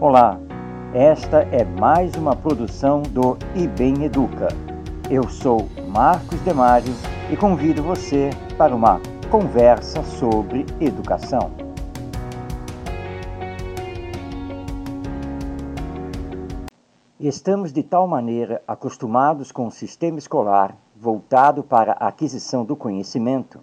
Olá, esta é mais uma produção do IBEM Educa. Eu sou Marcos Demário e convido você para uma conversa sobre educação. Estamos de tal maneira acostumados com o sistema escolar voltado para a aquisição do conhecimento,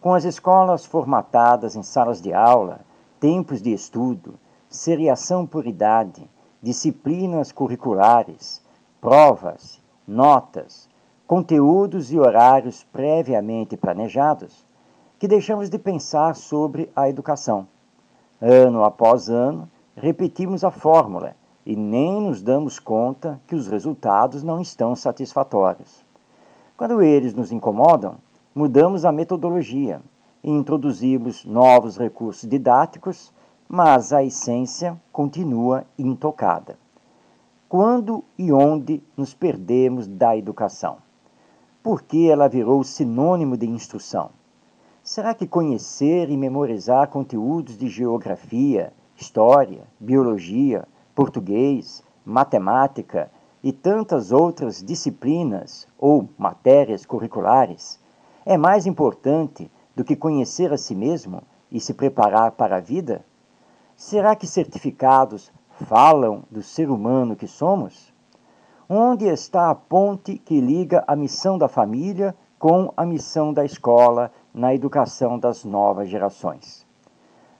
com as escolas formatadas em salas de aula, tempos de estudo, seriação por idade, disciplinas curriculares, provas, notas, conteúdos e horários previamente planejados, que deixamos de pensar sobre a educação. Ano após ano, repetimos a fórmula e nem nos damos conta que os resultados não estão satisfatórios. Quando eles nos incomodam, mudamos a metodologia e introduzimos novos recursos didáticos mas a essência continua intocada. Quando e onde nos perdemos da educação? Por que ela virou sinônimo de instrução? Será que conhecer e memorizar conteúdos de geografia, história, biologia, português, matemática e tantas outras disciplinas ou matérias curriculares é mais importante do que conhecer a si mesmo e se preparar para a vida? Será que certificados falam do ser humano que somos? Onde está a ponte que liga a missão da família com a missão da escola na educação das novas gerações?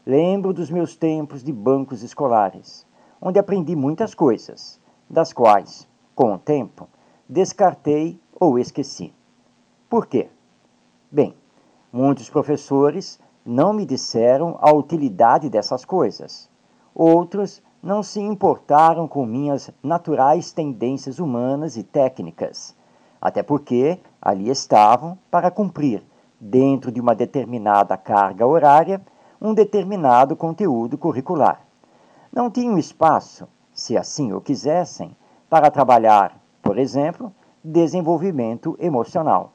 Lembro dos meus tempos de bancos escolares, onde aprendi muitas coisas, das quais, com o tempo, descartei ou esqueci. Por quê? Bem, muitos professores não me disseram a utilidade dessas coisas. Outros não se importaram com minhas naturais tendências humanas e técnicas, até porque ali estavam para cumprir, dentro de uma determinada carga horária, um determinado conteúdo curricular. Não tinham espaço, se assim o quisessem, para trabalhar, por exemplo, desenvolvimento emocional.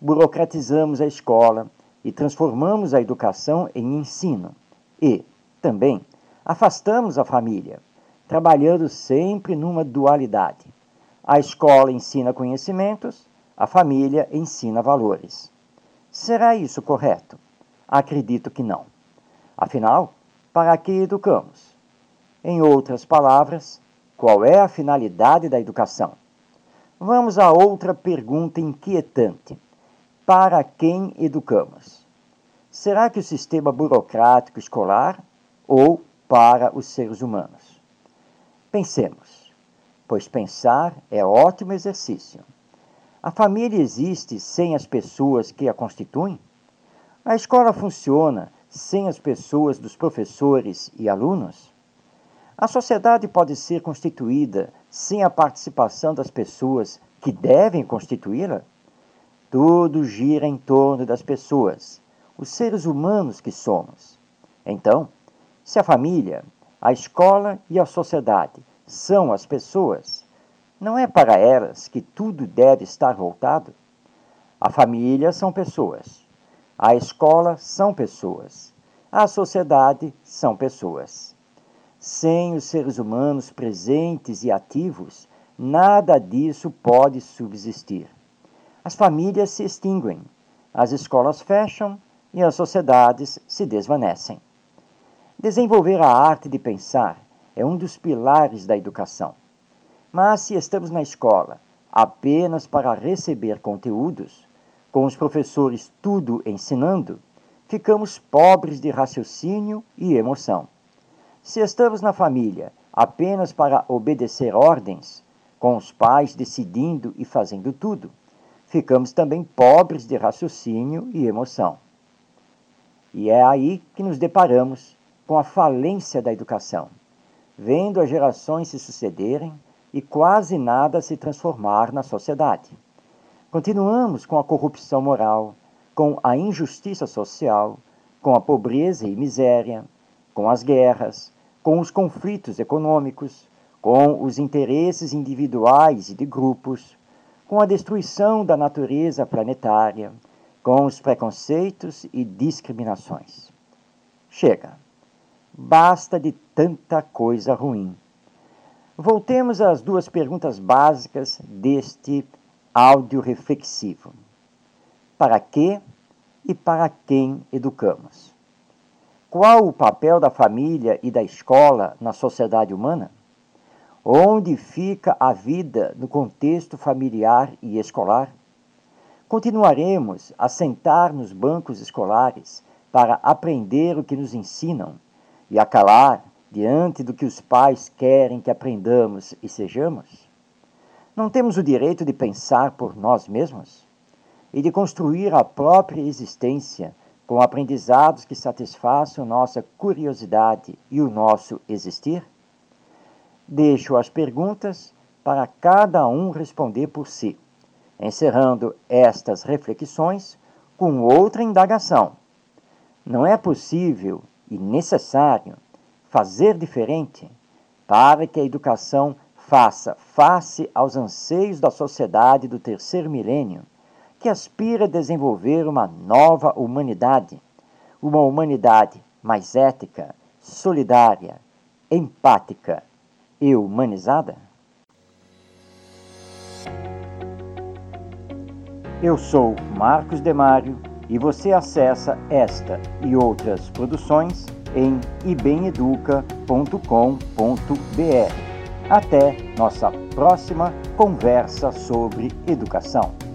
Burocratizamos a escola, e transformamos a educação em ensino. E, também, afastamos a família, trabalhando sempre numa dualidade. A escola ensina conhecimentos, a família ensina valores. Será isso correto? Acredito que não. Afinal, para que educamos? Em outras palavras, qual é a finalidade da educação? Vamos a outra pergunta inquietante para quem educamos? Será que o sistema burocrático escolar ou para os seres humanos? Pensemos, pois pensar é ótimo exercício. A família existe sem as pessoas que a constituem? A escola funciona sem as pessoas dos professores e alunos? A sociedade pode ser constituída sem a participação das pessoas que devem constituí-la? Tudo gira em torno das pessoas, os seres humanos que somos. Então, se a família, a escola e a sociedade são as pessoas, não é para elas que tudo deve estar voltado? A família são pessoas, a escola são pessoas, a sociedade são pessoas. Sem os seres humanos presentes e ativos, nada disso pode subsistir as famílias se extinguem, as escolas fecham e as sociedades se desvanecem. Desenvolver a arte de pensar é um dos pilares da educação. Mas se estamos na escola apenas para receber conteúdos, com os professores tudo ensinando, ficamos pobres de raciocínio e emoção. Se estamos na família apenas para obedecer ordens, com os pais decidindo e fazendo tudo, ficamos também pobres de raciocínio e emoção. E é aí que nos deparamos com a falência da educação, vendo as gerações se sucederem e quase nada se transformar na sociedade. Continuamos com a corrupção moral, com a injustiça social, com a pobreza e miséria, com as guerras, com os conflitos econômicos, com os interesses individuais e de grupos, com a destruição da natureza planetária, com os preconceitos e discriminações. Chega. Basta de tanta coisa ruim. Voltemos às duas perguntas básicas deste áudio reflexivo. Para que e para quem educamos? Qual o papel da família e da escola na sociedade humana? Onde fica a vida no contexto familiar e escolar? Continuaremos a sentar nos bancos escolares para aprender o que nos ensinam e a calar diante do que os pais querem que aprendamos e sejamos? Não temos o direito de pensar por nós mesmos e de construir a própria existência com aprendizados que satisfaçam nossa curiosidade e o nosso existir? Deixo as perguntas para cada um responder por si, encerrando estas reflexões com outra indagação. Não é possível e necessário fazer diferente para que a educação faça face aos anseios da sociedade do terceiro milênio que aspira a desenvolver uma nova humanidade, uma humanidade mais ética, solidária, empática e humanizada? Eu sou Marcos Demário e você acessa esta e outras produções em ibemeduca.com.br. Até nossa próxima conversa sobre educação.